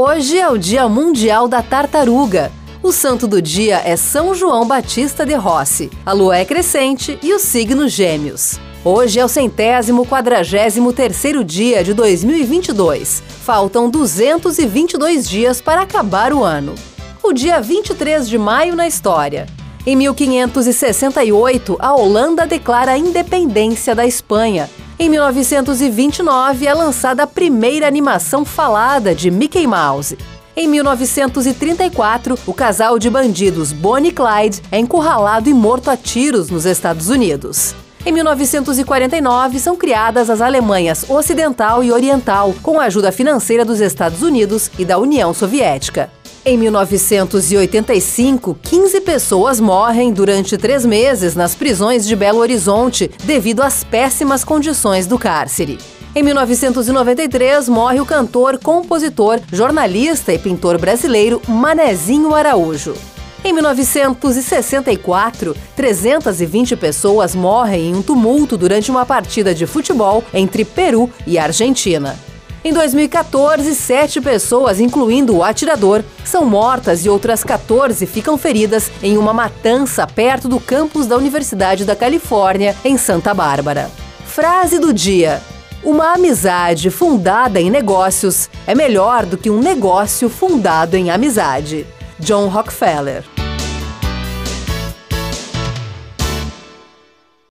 Hoje é o Dia Mundial da Tartaruga. O santo do dia é São João Batista de Rossi. A lua é crescente e o signo Gêmeos. Hoje é o centésimo quadragésimo terceiro dia de 2022. Faltam 222 dias para acabar o ano. O dia 23 de maio na história. Em 1568, a Holanda declara a independência da Espanha. Em 1929 é lançada a primeira animação falada de Mickey Mouse. Em 1934, o casal de bandidos Bonnie e Clyde é encurralado e morto a tiros nos Estados Unidos. Em 1949, são criadas as Alemanhas Ocidental e Oriental, com a ajuda financeira dos Estados Unidos e da União Soviética. Em 1985, 15 pessoas morrem durante três meses nas prisões de Belo Horizonte devido às péssimas condições do cárcere. Em 1993, morre o cantor, compositor, jornalista e pintor brasileiro Manezinho Araújo. Em 1964, 320 pessoas morrem em um tumulto durante uma partida de futebol entre Peru e Argentina. Em 2014, sete pessoas, incluindo o atirador, são mortas e outras 14 ficam feridas em uma matança perto do campus da Universidade da Califórnia, em Santa Bárbara. Frase do dia: Uma amizade fundada em negócios é melhor do que um negócio fundado em amizade. John Rockefeller.